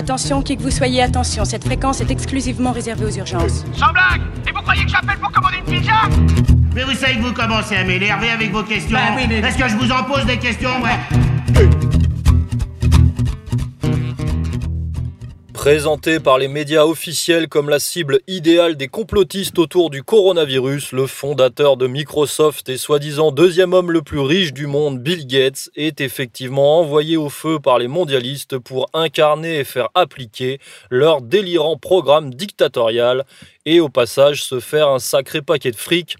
Attention, qui que vous soyez, attention, cette fréquence est exclusivement réservée aux urgences. Sans blague Et vous croyez que j'appelle pour commander une pizza? Mais vous savez que vous commencez à m'énerver avec vos questions. Bah oui, mais- Est-ce que je vous en pose des questions, ouais Présenté par les médias officiels comme la cible idéale des complotistes autour du coronavirus, le fondateur de Microsoft et soi-disant deuxième homme le plus riche du monde, Bill Gates, est effectivement envoyé au feu par les mondialistes pour incarner et faire appliquer leur délirant programme dictatorial et au passage se faire un sacré paquet de fric.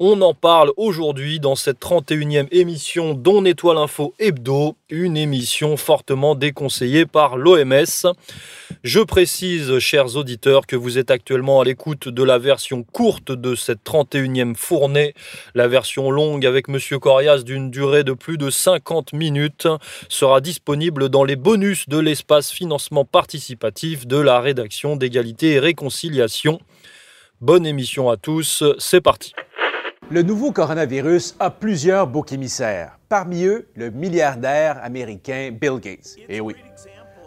On en parle aujourd'hui dans cette 31e émission d'On Étoile Info Hebdo, une émission fortement déconseillée par l'OMS. Je précise, chers auditeurs, que vous êtes actuellement à l'écoute de la version courte de cette 31e fournée. La version longue avec Monsieur Corias d'une durée de plus de 50 minutes sera disponible dans les bonus de l'espace financement participatif de la rédaction d'égalité et réconciliation. Bonne émission à tous, c'est parti. Le nouveau coronavirus a plusieurs boucs émissaires. Parmi eux, le milliardaire américain Bill Gates. Eh oui.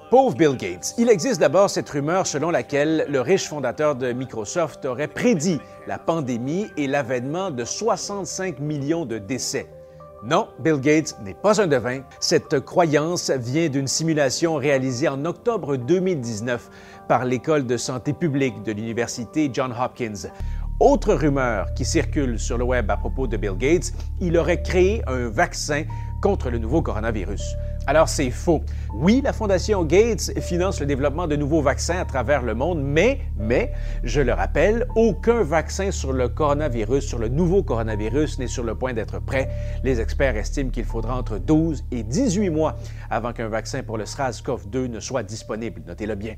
Pauvre Bill Gates. Il existe d'abord cette rumeur selon laquelle le riche fondateur de Microsoft aurait prédit la pandémie et l'avènement de 65 millions de décès. Non, Bill Gates n'est pas un devin. Cette croyance vient d'une simulation réalisée en octobre 2019 par l'École de santé publique de l'Université Johns Hopkins. Autre rumeur qui circule sur le web à propos de Bill Gates, il aurait créé un vaccin contre le nouveau coronavirus. Alors c'est faux. Oui, la Fondation Gates finance le développement de nouveaux vaccins à travers le monde, mais, mais, je le rappelle, aucun vaccin sur le coronavirus, sur le nouveau coronavirus n'est sur le point d'être prêt. Les experts estiment qu'il faudra entre 12 et 18 mois avant qu'un vaccin pour le SRAS-CoV-2 ne soit disponible. Notez-le bien.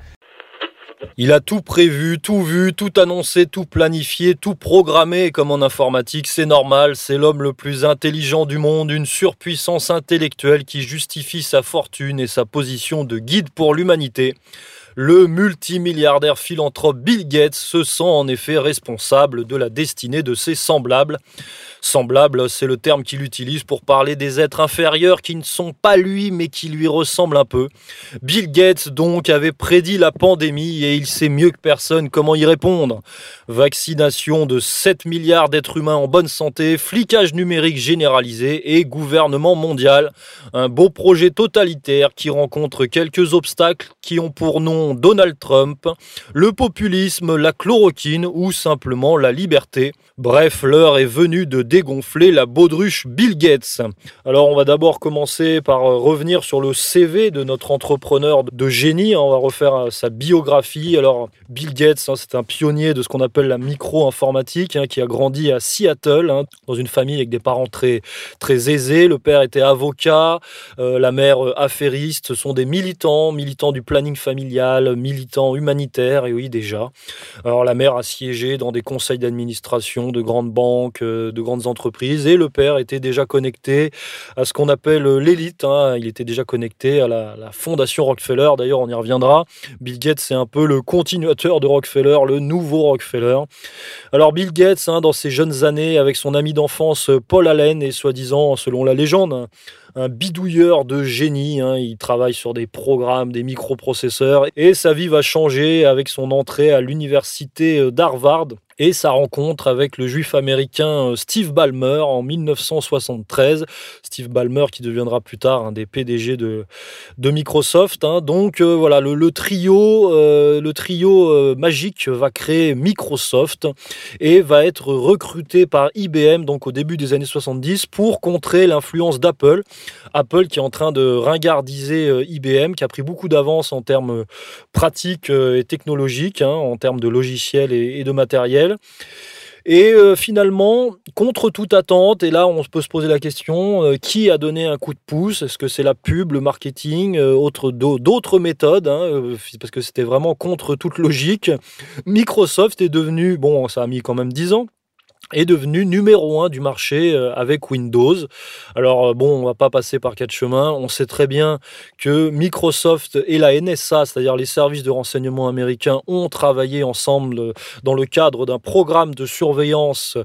Il a tout prévu, tout vu, tout annoncé, tout planifié, tout programmé comme en informatique, c'est normal, c'est l'homme le plus intelligent du monde, une surpuissance intellectuelle qui justifie sa fortune et sa position de guide pour l'humanité. Le multimilliardaire philanthrope Bill Gates se sent en effet responsable de la destinée de ses semblables. Semblable, c'est le terme qu'il utilise pour parler des êtres inférieurs qui ne sont pas lui mais qui lui ressemblent un peu. Bill Gates donc avait prédit la pandémie et il sait mieux que personne comment y répondre. Vaccination de 7 milliards d'êtres humains en bonne santé, flicage numérique généralisé et gouvernement mondial. Un beau projet totalitaire qui rencontre quelques obstacles qui ont pour nom Donald Trump, le populisme, la chloroquine ou simplement la liberté. Bref, l'heure est venue de dégonfler la baudruche Bill Gates. Alors on va d'abord commencer par euh, revenir sur le CV de notre entrepreneur de génie. On va refaire euh, sa biographie. Alors Bill Gates, hein, c'est un pionnier de ce qu'on appelle la micro-informatique, hein, qui a grandi à Seattle, hein, dans une famille avec des parents très, très aisés. Le père était avocat, euh, la mère affairiste. Ce sont des militants, militants du planning familial, militants humanitaires, et oui déjà. Alors la mère a siégé dans des conseils d'administration de grandes banques, de grandes entreprises, et le père était déjà connecté à ce qu'on appelle euh, l'élite. hein. Il était déjà connecté à la, fondation Rockefeller. D'ailleurs, on y reviendra. Bill Gates, c'est un peu le continuateur de Rockefeller, le nouveau Rockefeller. Alors Bill Gates, hein, dans ses jeunes années, avec son ami d'enfance euh, Paul Allen, est soi-disant, selon la légende, un- un bidouilleur de génie. hein. Il travaille sur des programmes, des microprocesseurs. Et sa vie va changer avec son entrée à l'université euh, d'Harvard et sa rencontre avec le juif américain euh, Steve Ballmer en 1973. Steve Ballmer qui deviendra plus tard un des PDG de, Microsoft. hein. Donc euh, voilà, le, trio, le trio euh, magique va créer Microsoft et va être recruté par IBM donc au début des années 70 pour contrer l'influence d'Apple. Apple qui est en train de ringardiser IBM, qui a pris beaucoup d'avance en termes pratiques et technologiques, hein, en termes de logiciels et de matériel. Et euh, finalement, contre toute attente, et là on peut se poser la question, euh, qui a donné un coup de pouce? Est-ce que c'est la pub, le marketing, euh, autre- d'au- d'autres méthodes hein, Parce que c'était vraiment contre toute logique. Microsoft est devenu, bon ça a mis quand même 10 ans, est devenu numéro un du marché euh, avec Windows. Alors euh, bon, on va pas passer par quatre chemins. On sait très bien que Microsoft et la NSA, c'est-à-dire les services de renseignement américains, ont travaillé ensemble euh, dans le cadre d'un programme de surveillance,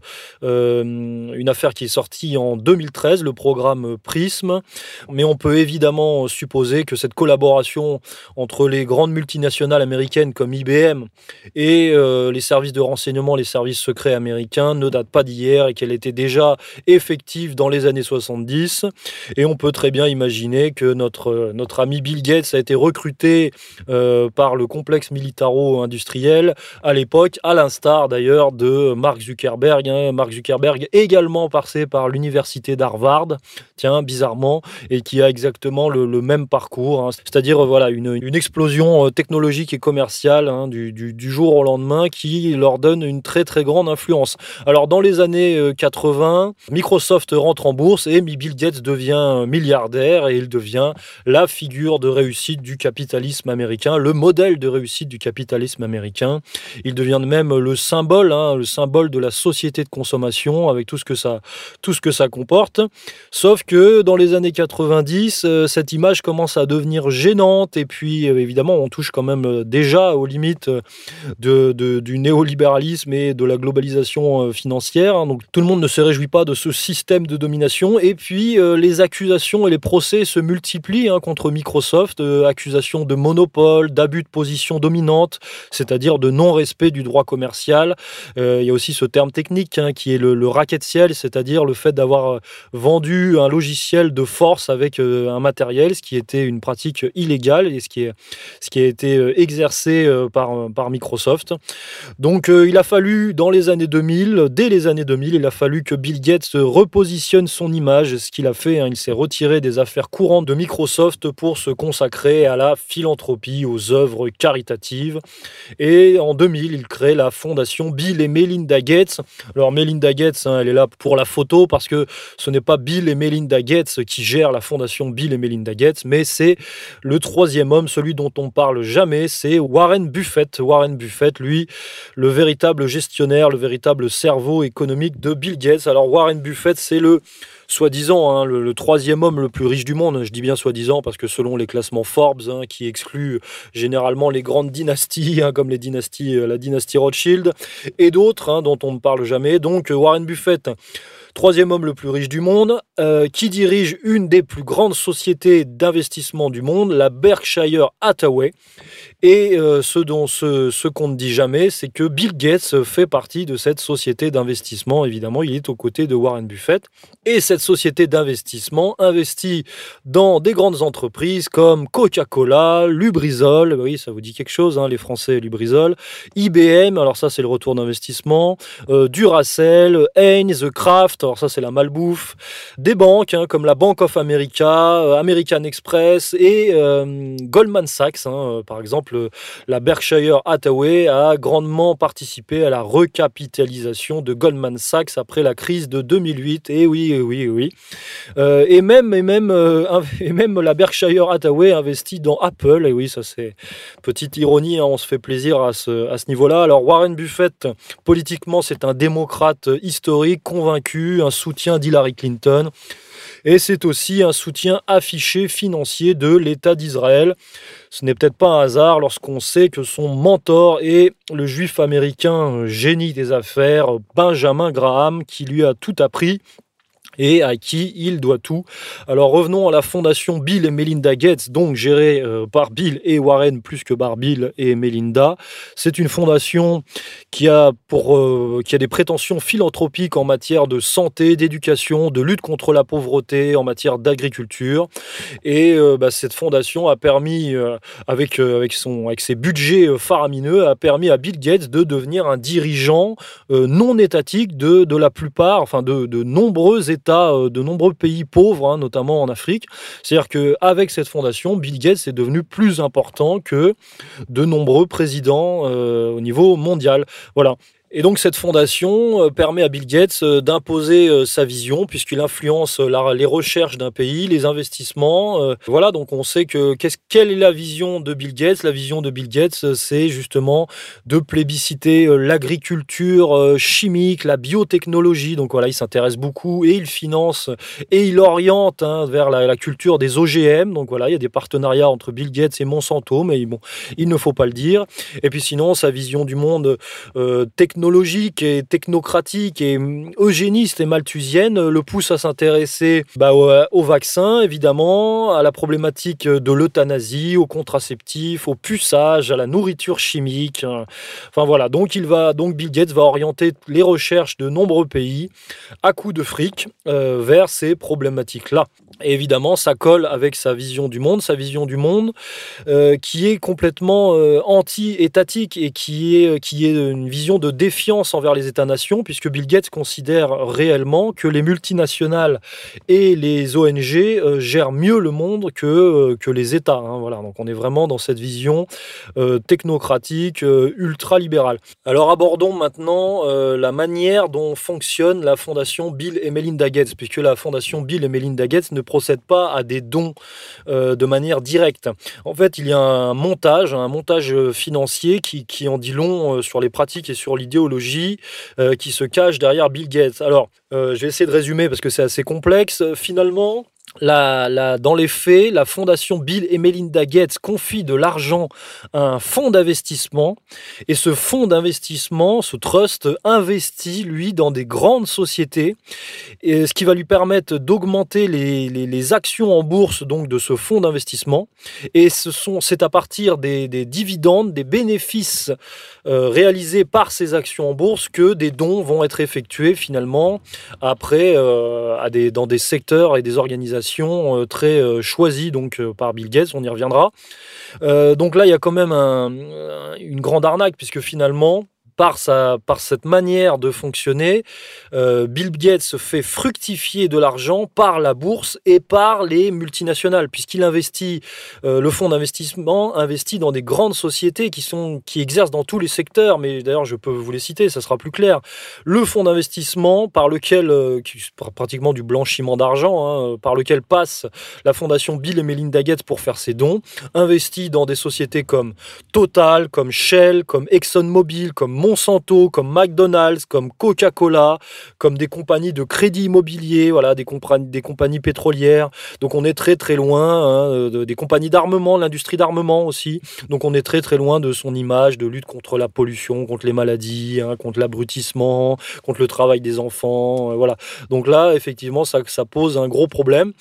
une affaire qui est sortie en 2013, le programme Prism. Mais on peut évidemment supposer que cette collaboration entre les grandes multinationales américaines comme IBM et les services de renseignement, les services secrets américains ne pas d'hier et qu'elle était déjà effective dans les années 70. Et on peut très bien imaginer que notre, notre ami Bill Gates a été recruté euh, par le complexe militaro-industriel à l'époque, à l'instar d'ailleurs de Mark Zuckerberg. Hein. Mark Zuckerberg également passé par l'université d'Harvard, tiens, bizarrement, et qui a exactement le, même parcours, hein. c'est-à-dire voilà une, une, explosion euh, technologique et commerciale hein, du, du, du, jour au lendemain qui leur donne une très très grande influence. Alors dans les années 80, euh, Microsoft rentre en bourse et Bill Gates devient milliardaire et il devient la figure de réussite du capitalisme américain, le modèle de réussite du capitalisme américain. Il devient même le symbole, hein, le symbole de la société de consommation avec tout ce que ça, tout ce que ça comporte. Sauf que dans les années 90, euh, cette image commence à devenir gênante et puis euh, évidemment on touche quand même déjà aux limites du néolibéralisme et de la globalisation financière Hein, donc tout le monde ne se réjouit pas de ce système de domination. Et puis euh, les accusations et les procès se multiplient hein, contre Microsoft, euh, accusations de monopole, d'abus de position dominante, c'est-à-dire de non-respect du droit commercial. Euh, il y a aussi ce terme technique hein, qui est le, le racket ciel, c'est-à-dire le fait d'avoir vendu un logiciel de force avec un matériel, ce qui était une pratique illégale et ce qui, a été exercé par Microsoft. Donc il a fallu dans les années 2000, dès les années 2000, il a fallu que Bill Gates repositionne son image, ce qu'il a fait. Hein. il s'est retiré des affaires courantes de Microsoft pour se consacrer à la philanthropie, aux œuvres caritatives. Et en 2000, il crée la fondation Bill et Melinda Gates. Alors Melinda Gates, hein, elle est là pour la photo parce que ce n'est pas Bill et Melinda Gates qui gèrent la fondation Bill et Melinda Gates, mais c'est le troisième homme, celui dont on parle jamais, c'est Warren Buffett. Warren Buffett, lui, le véritable gestionnaire, le véritable cerveau économique de Bill Gates. Alors Warren Buffett, c'est le soi-disant hein, le, troisième homme le plus riche du monde. Je dis bien soi-disant parce que selon les classements Forbes, hein, qui excluent généralement les grandes dynasties, hein, comme les dynasties, euh, la dynastie Rothschild, et d'autres dont on ne parle jamais. Donc Warren Buffett troisième homme le plus riche du monde, euh, qui dirige une des plus grandes sociétés d'investissement du monde, la Berkshire Hathaway. Et euh, ce dont ce, qu'on ne dit jamais, c'est que Bill Gates fait partie de cette société d'investissement. Évidemment, il est aux côtés de Warren Buffett. Et cette société d'investissement investit dans des grandes entreprises comme Coca-Cola, Lubrizol, oui, ça vous dit quelque chose, hein, les Français, Lubrizol, IBM, alors ça c'est le retour d'investissement, euh, Duracell, Heinz, Kraft, alors ça c'est la malbouffe, des banques hein, comme la Bank of America, euh, American Express et Goldman Sachs, hein, par exemple, la Berkshire Hathaway a grandement participé à la recapitalisation de Goldman Sachs après la crise de 2008. Et oui, oui, oui. et même, et même, et même la Berkshire Hathaway investit dans Apple. Et oui, ça c'est petite ironie. Hein, on se fait plaisir à ce, à ce niveau-là. Alors Warren Buffett, politiquement, c'est un démocrate historique convaincu, un soutien d'Hillary Clinton. Et c'est aussi un soutien affiché financier de l'État d'Israël. Ce n'est peut-être pas un hasard lorsqu'on sait que son mentor est le juif américain génie des affaires, Benjamin Graham, qui lui a tout appris et à qui il doit tout. Alors revenons à la fondation Bill et Melinda Gates, donc gérée euh, par Bill et Warren plus que par Bill et Melinda. C'est une fondation qui a, pour, euh, qui a des prétentions philanthropiques en matière de santé, d'éducation, de lutte contre la pauvreté, en matière d'agriculture. Et euh, bah, cette fondation a permis, avec, avec, son, avec ses budgets faramineux, a permis à Bill Gates de devenir un dirigeant non étatique de, de la plupart, enfin de, de nombreux États euh, de nombreux pays pauvres, hein, notamment en Afrique. C'est-à-dire qu'avec cette fondation, Bill Gates est devenu plus important que de nombreux présidents euh, au niveau mondial. Voilà. Et donc cette fondation euh, permet à Bill Gates euh, d'imposer euh, sa vision puisqu'il influence les recherches d'un pays, les investissements. Voilà, donc on sait que quelle est la vision de Bill Gates? La vision de Bill Gates, c'est justement de plébisciter l'agriculture chimique, la biotechnologie. Donc voilà, il s'intéresse beaucoup et il finance et il oriente hein, vers la, culture des OGM. Donc voilà, il y a des partenariats entre Bill Gates et Monsanto, mais bon, il ne faut pas le dire. Et puis sinon, sa vision du monde technologique technologique et technocratique et hum, eugéniste et malthusienne euh, le pousse à s'intéresser bah, au, vaccin, évidemment, à la problématique de l'euthanasie, aux contraceptifs, au puçage, à la nourriture chimique. Hein. Enfin voilà, donc il va, donc Bill Gates va orienter les recherches de nombreux pays à coup de fric euh, vers ces problématiques-là. Et évidemment, ça colle avec sa vision du monde, sa vision du monde euh, qui est complètement anti-étatique et qui est, qui est une vision de envers les États-nations, puisque Bill Gates considère réellement que les multinationales et les ONG euh, gèrent mieux le monde que, euh, que les États. Hein, voilà, donc on est vraiment dans cette vision euh, technocratique, ultra-libérale. Alors abordons maintenant la manière dont fonctionne la fondation Bill et Melinda Gates, puisque la fondation Bill et Melinda Gates ne procède pas à des dons de manière directe. En fait, il y a un montage, un montage financier qui, qui en dit long sur les pratiques et sur l'idée euh, qui se cache derrière Bill Gates. Alors, euh, je vais essayer de résumer parce que c'est assez complexe. Finalement, dans les faits, la fondation Bill et Melinda Gates confie de l'argent à un fonds d'investissement et ce fonds d'investissement, ce trust, investit lui dans des grandes sociétés, ce qui va lui permettre d'augmenter les, actions en bourse donc de ce fonds d'investissement. Et c'est à partir des, des, dividendes, des bénéfices euh, réalisés par ces actions en bourse que des dons vont être effectués finalement après euh, des, dans des secteurs et des organisations euh, très euh, choisie donc euh, par Bill Gates, on y reviendra. donc là, il y a quand même une grande arnaque puisque finalement, par, sa, par cette manière de fonctionner, euh, Bill Gates fait fructifier de l'argent par la bourse et par les multinationales, puisqu'il investit, euh, le fonds d'investissement investit dans des grandes sociétés qui, sont, qui exercent dans tous les secteurs, mais d'ailleurs je peux vous les citer, ça sera plus clair. Le fonds d'investissement par lequel, euh, pratiquement du blanchiment d'argent, hein, par lequel passe la fondation Bill et Melinda Gates pour faire ses dons, investit dans des sociétés comme Total, comme Shell, comme ExxonMobil, comme Monsanto, comme McDonald's, comme Coca-Cola, comme des compagnies de crédit immobilier, voilà, des, compagnies, des compagnies pétrolières. Donc on est très très loin hein, des compagnies d'armement, l'industrie d'armement aussi. Donc on est très très loin de son image de lutte contre la pollution, contre les maladies, hein, contre l'abrutissement, contre le travail des enfants. Euh, voilà. Donc là, effectivement, ça, ça pose un gros problème.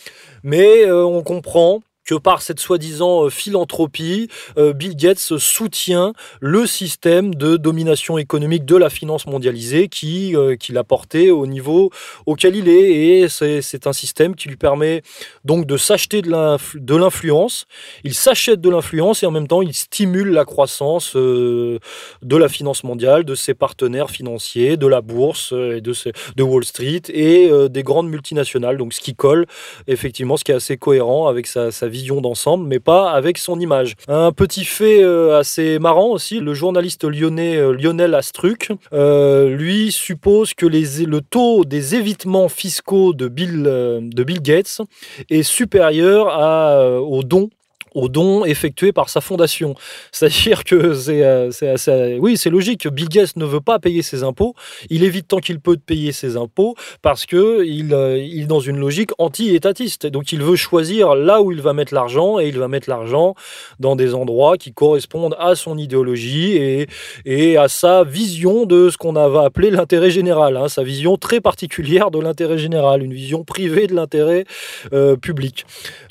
Mais euh, on comprend que par cette soi-disant euh, philanthropie, euh, Bill Gates soutient le système de domination économique de la finance mondialisée qui euh, qu'il a porté au niveau auquel il est. Et c'est un système qui lui permet donc de s'acheter de l'influence. Il s'achète de l'influence et en même temps il stimule la croissance de la finance mondiale, de ses partenaires financiers, de la bourse, et de, Wall Street et des grandes multinationales. Donc ce qui colle effectivement, ce qui est assez cohérent avec sa, sa vie d'ensemble, mais pas avec son image. Un petit fait euh, assez marrant aussi, le journaliste lyonnais euh, Lionel Astruc, euh, lui suppose que les, le taux des évitements fiscaux de Bill, de Bill Gates est supérieur à, aux dons aux dons effectués par sa fondation. C'est-à-dire que c'est, euh, oui, c'est logique. Bill Gates ne veut pas payer ses impôts. Il évite tant qu'il peut de payer ses impôts parce que il, euh, il est dans une logique anti-étatiste. Donc il veut choisir là où il va mettre l'argent et il va mettre l'argent dans des endroits qui correspondent à son idéologie et, et à sa vision de ce qu'on va appeler l'intérêt général. Hein, sa vision très particulière de l'intérêt général, une vision privée de l'intérêt euh, public.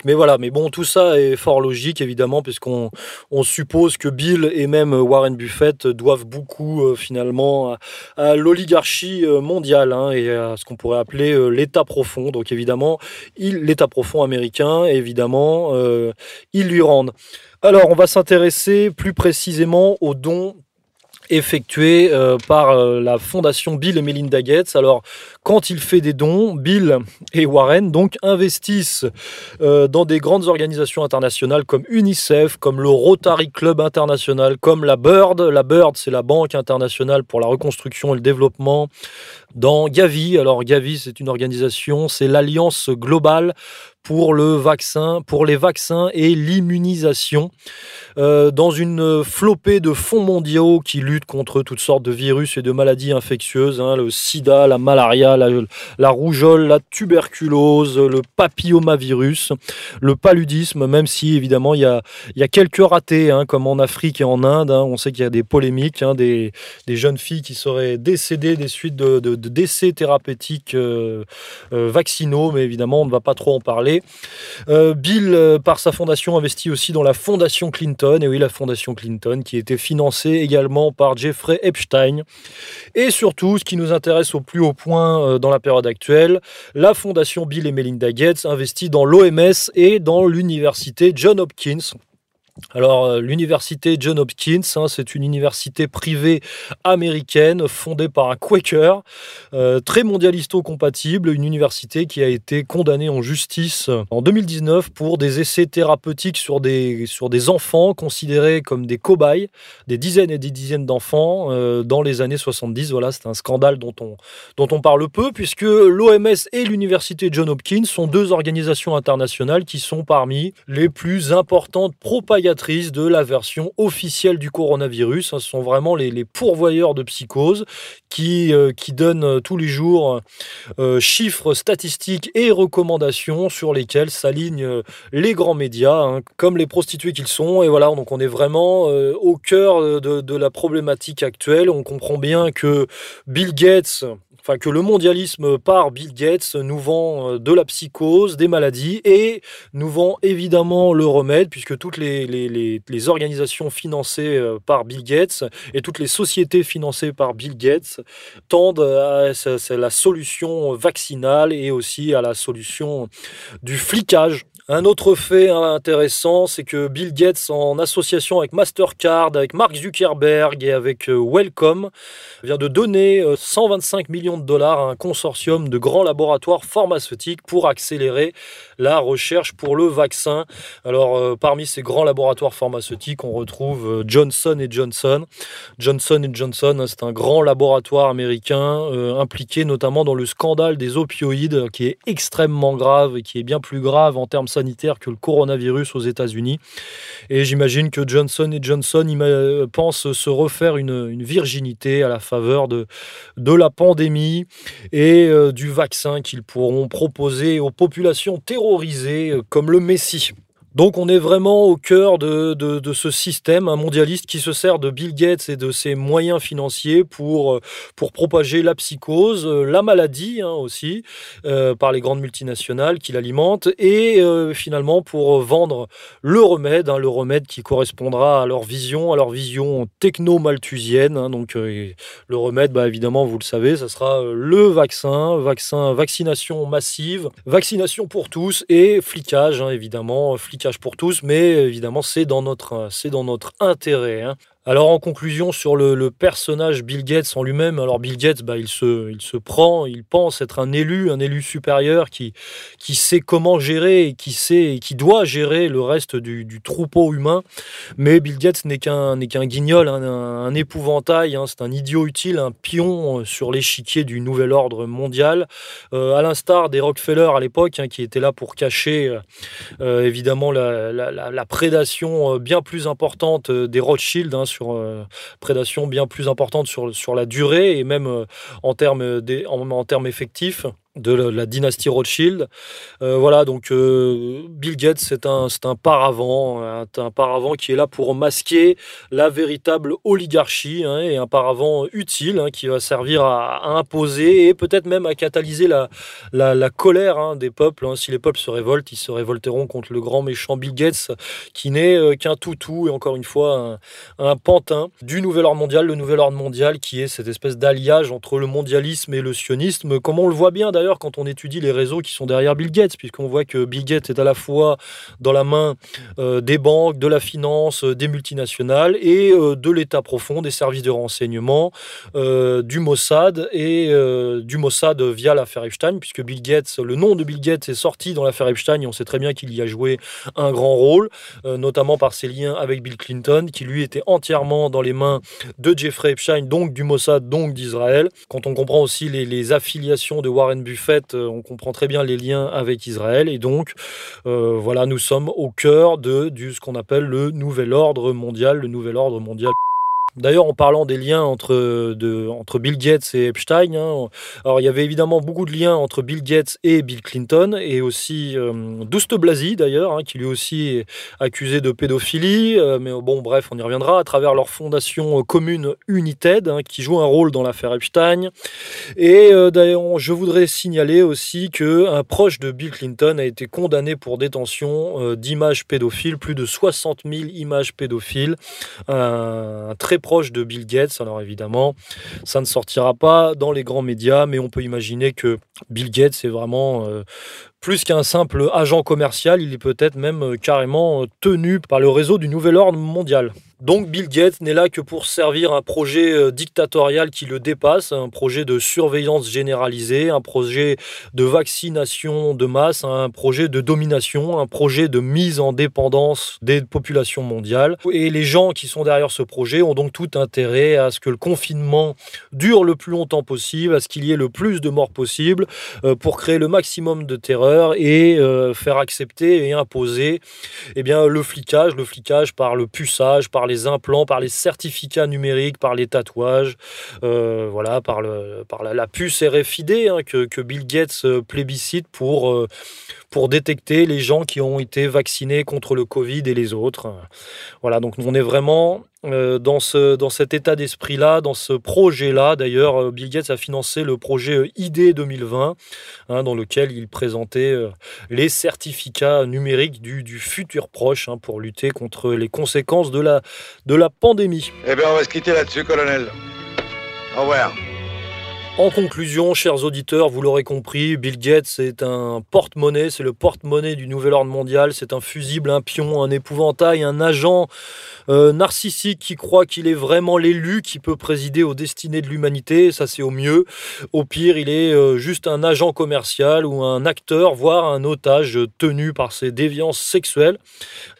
Mais voilà, mais bon, tout ça est fort logique évidemment, puisqu'on on suppose que Bill et même Warren Buffett doivent beaucoup euh, finalement à, l'oligarchie euh, mondiale hein, et à ce qu'on pourrait appeler euh, l'État profond. Donc évidemment, l'État profond américain, évidemment, ils lui rendent. Alors, on va s'intéresser plus précisément aux dons effectués par la fondation Bill et Melinda Gates. Alors, quand il fait des dons, Bill et Warren investissent euh, dans des grandes organisations internationales comme UNICEF, comme le Rotary Club International, comme la Bird. La Bird, c'est la Banque internationale pour la reconstruction et le développement. Dans Gavi, alors Gavi, c'est une organisation, c'est l'Alliance globale pour le vaccin, pour les vaccins et l'immunisation, euh, dans une flopée de fonds mondiaux qui luttent contre toutes sortes de virus et de maladies infectieuses, hein, le sida, la malaria, la, rougeole, la tuberculose, le papillomavirus, le paludisme, même si évidemment il y a, y a quelques ratés, hein, comme en Afrique et en Inde, hein. on sait qu'il y a des polémiques, des, des, jeunes filles qui seraient décédées des suites de, décès thérapeutiques euh, euh, vaccinaux, mais évidemment on ne va pas trop en parler. Euh, Bill, par sa fondation, investit aussi dans la fondation Clinton, et oui, la fondation Clinton, qui était financée également par Jeffrey Epstein. Et surtout, ce qui nous intéresse au plus haut point euh, dans la période actuelle, la fondation Bill et Melinda Gates investit dans l'OMS et dans l'université John Hopkins. Alors, euh, l'université John Hopkins, hein, c'est une université privée américaine fondée par un Quaker, euh, très mondialisto-compatible, une université qui a été condamnée en justice en 2019 pour des essais thérapeutiques sur des, sur des enfants considérés comme des cobayes, des dizaines et des dizaines d'enfants euh, dans les années 70. Voilà, c'est un scandale dont on, dont on parle peu, puisque l'OMS et l'université John Hopkins sont deux organisations internationales qui sont parmi les plus importantes propagatrices de la version officielle du coronavirus. Ce sont vraiment les, pourvoyeurs de psychose qui, euh, qui donnent euh, tous les jours euh, chiffres, statistiques et recommandations sur lesquels s'alignent les grands médias, hein, comme les prostituées qu'ils sont. Et voilà, donc on est vraiment au cœur de la problématique actuelle. On comprend bien que Bill Gates que le mondialisme par Bill Gates nous vend euh, de la psychose, des maladies et nous vend évidemment le remède puisque toutes les, organisations financées euh, par Bill Gates et toutes les sociétés financées par Bill Gates tendent à la solution vaccinale et aussi à la solution du flicage. Un autre fait intéressant, c'est que Bill Gates, en association avec Mastercard, avec Mark Zuckerberg et avec euh, Wellcome, vient de donner 125 euh, millions dollars à un consortium de grands laboratoires pharmaceutiques pour accélérer la recherche pour le vaccin. Alors, euh, parmi ces grands laboratoires pharmaceutiques, on retrouve Johnson Johnson. Johnson Johnson, hein, c'est un grand laboratoire américain impliqué notamment dans le scandale des opioïdes, qui est extrêmement grave et qui est bien plus grave en termes sanitaire que le coronavirus aux États-Unis. Et j'imagine que Johnson Johnson pensent se refaire une, virginité à la faveur de, la pandémie et euh, du vaccin qu'ils pourront proposer aux populations terrorisées euh, comme le Messie. Donc on est vraiment au cœur de, ce système, un mondialiste qui se sert de Bill Gates et de ses moyens financiers pour, euh, pour propager la psychose, euh, la maladie hein, aussi, euh, par les grandes multinationales qui l'alimentent, et finalement pour vendre le remède, hein, le remède qui correspondra à leur vision, à leur vision techno-malthusienne. Hein, donc le remède, bah, évidemment, vous le savez, ça sera le vaccin, vaccin, vaccination massive, vaccination pour tous et flicage, évidemment, flicage pour tous, mais évidemment, c'est dans notre, c'est dans notre intérêt. Hein. Alors en conclusion sur le, personnage Bill Gates en lui-même, alors Bill Gates, bah, il, se, il se prend, il pense être un élu, un élu supérieur qui, qui sait comment gérer et qui sait et qui doit gérer le reste du, troupeau humain. Mais Bill Gates n'est qu'un guignol, hein, un, épouvantail, hein, c'est un idiot utile, un pion euh, sur l'échiquier du nouvel ordre mondial, euh, à l'instar des Rockefeller à l'époque, hein, qui étaient là pour cacher euh, évidemment la, la, prédation bien plus importante des Rothschild sur euh, prédation bien plus importante sur, la durée et même euh, en, en termes effectifs de la dynastie Rothschild. Euh, voilà, donc euh, Bill Gates, c'est un, un paravent, un, paravent qui est là pour masquer la véritable oligarchie hein, et un paravent utile hein, qui va servir à, imposer et peut-être même à catalyser la, la, colère hein, des peuples. Si les peuples se révoltent, ils se révolteront contre le grand méchant Bill Gates qui n'est euh, qu'un toutou et encore une fois un, un pantin du nouvel ordre mondial, le nouvel ordre mondial qui est cette espèce d'alliage entre le mondialisme et le sionisme, comme on le voit bien d'ailleurs quand on étudie les réseaux qui sont derrière Bill Gates, puisqu'on voit que Bill Gates est à la fois dans la main euh, des banques, de la finance, euh, des multinationales et de l'État profond, des services de renseignement, du Mossad et du Mossad via l'affaire Epstein, puisque Bill Gates, le nom de Bill Gates est sorti dans l'affaire Epstein et on sait très bien qu'il y a joué un grand rôle, notamment par ses liens avec Bill Clinton, qui lui était entièrement dans les mains de Jeffrey Epstein, donc du Mossad, donc d'Israël. Quand on comprend aussi les, affiliations de Warren Buffett, euh, on comprend très bien les liens avec Israël. Et donc, euh, voilà, nous sommes au cœur de ce qu'on appelle le nouvel ordre mondial, le nouvel ordre mondial. D'ailleurs, en parlant des liens entre, Bill Gates et Epstein, hein, alors il y avait évidemment beaucoup de liens entre Bill Gates et Bill Clinton, et aussi euh, Douste Blasi d'ailleurs, hein, qui lui aussi est accusé de pédophilie, euh, mais bon bref, on y reviendra, à travers leur fondation commune United, hein, qui joue un rôle dans l'affaire Epstein. Et euh, d'ailleurs, je voudrais signaler aussi qu'un proche de Bill Clinton a été condamné pour détention d'images pédophiles, plus de 60 000 images pédophiles, un très proche de Bill Gates. Alors évidemment, ça ne sortira pas dans les grands médias, mais on peut imaginer que Bill Gates est vraiment euh, plus qu'un simple agent commercial, il est peut-être même euh, carrément euh, tenu par le réseau du Nouvel Ordre mondial. Donc Bill Gates n'est là que pour servir un projet euh, dictatorial qui le dépasse, un projet de surveillance généralisée, un projet de vaccination de masse, un projet de domination, un projet de mise en dépendance des populations mondiales. Et les gens qui sont derrière ce projet ont donc tout intérêt à ce que le confinement dure le plus longtemps possible, à ce qu'il y ait le plus de morts possible, pour créer le maximum de terreur et euh, faire accepter et imposer eh bien, le flicage, le flicage par le puçage, par les implants, par les certificats numériques, par les tatouages, euh, voilà, par, le, par la, puce RFID hein, que, que, Bill Gates euh, plébiscite pour, pour détecter les gens qui ont été vaccinés contre le Covid et les autres. Voilà, donc on est vraiment dans, ce, dans cet état d'esprit-là, dans ce projet-là. D'ailleurs, euh, Bill Gates a financé le projet euh, ID 2020, hein, dans lequel il présentait les certificats numériques du, du futur proche hein, pour lutter contre les conséquences de la, de la pandémie. Eh bien, on va se quitter là-dessus, colonel. Au revoir. En conclusion, chers auditeurs, vous l'aurez compris, Bill Gates est un porte-monnaie, c'est le porte-monnaie du nouvel ordre mondial, c'est un fusible, un pion, un épouvantail, un agent euh, narcissique qui croit qu'il est vraiment l'élu qui peut présider aux destinées de l'humanité, ça c'est au mieux. Au pire, il est euh, juste un agent commercial ou un acteur, voire un otage tenu par ses déviances sexuelles.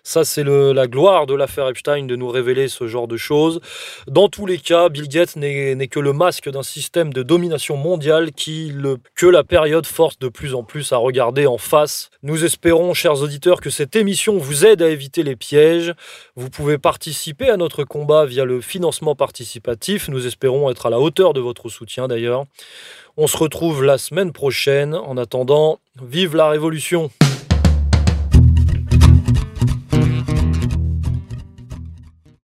Ça, c'est la gloire de l'affaire Epstein de nous révéler ce genre de choses. Dans tous les cas, Bill Gates n'est que le masque d'un système de domination mondiale qui le, que la période force de plus en plus à regarder en face. Nous espérons, chers auditeurs, que cette émission vous aide à éviter les pièges. Vous pouvez participer à notre combat via le financement participatif. Nous espérons être à la hauteur de votre soutien d'ailleurs. On se retrouve la semaine prochaine. En attendant, vive la révolution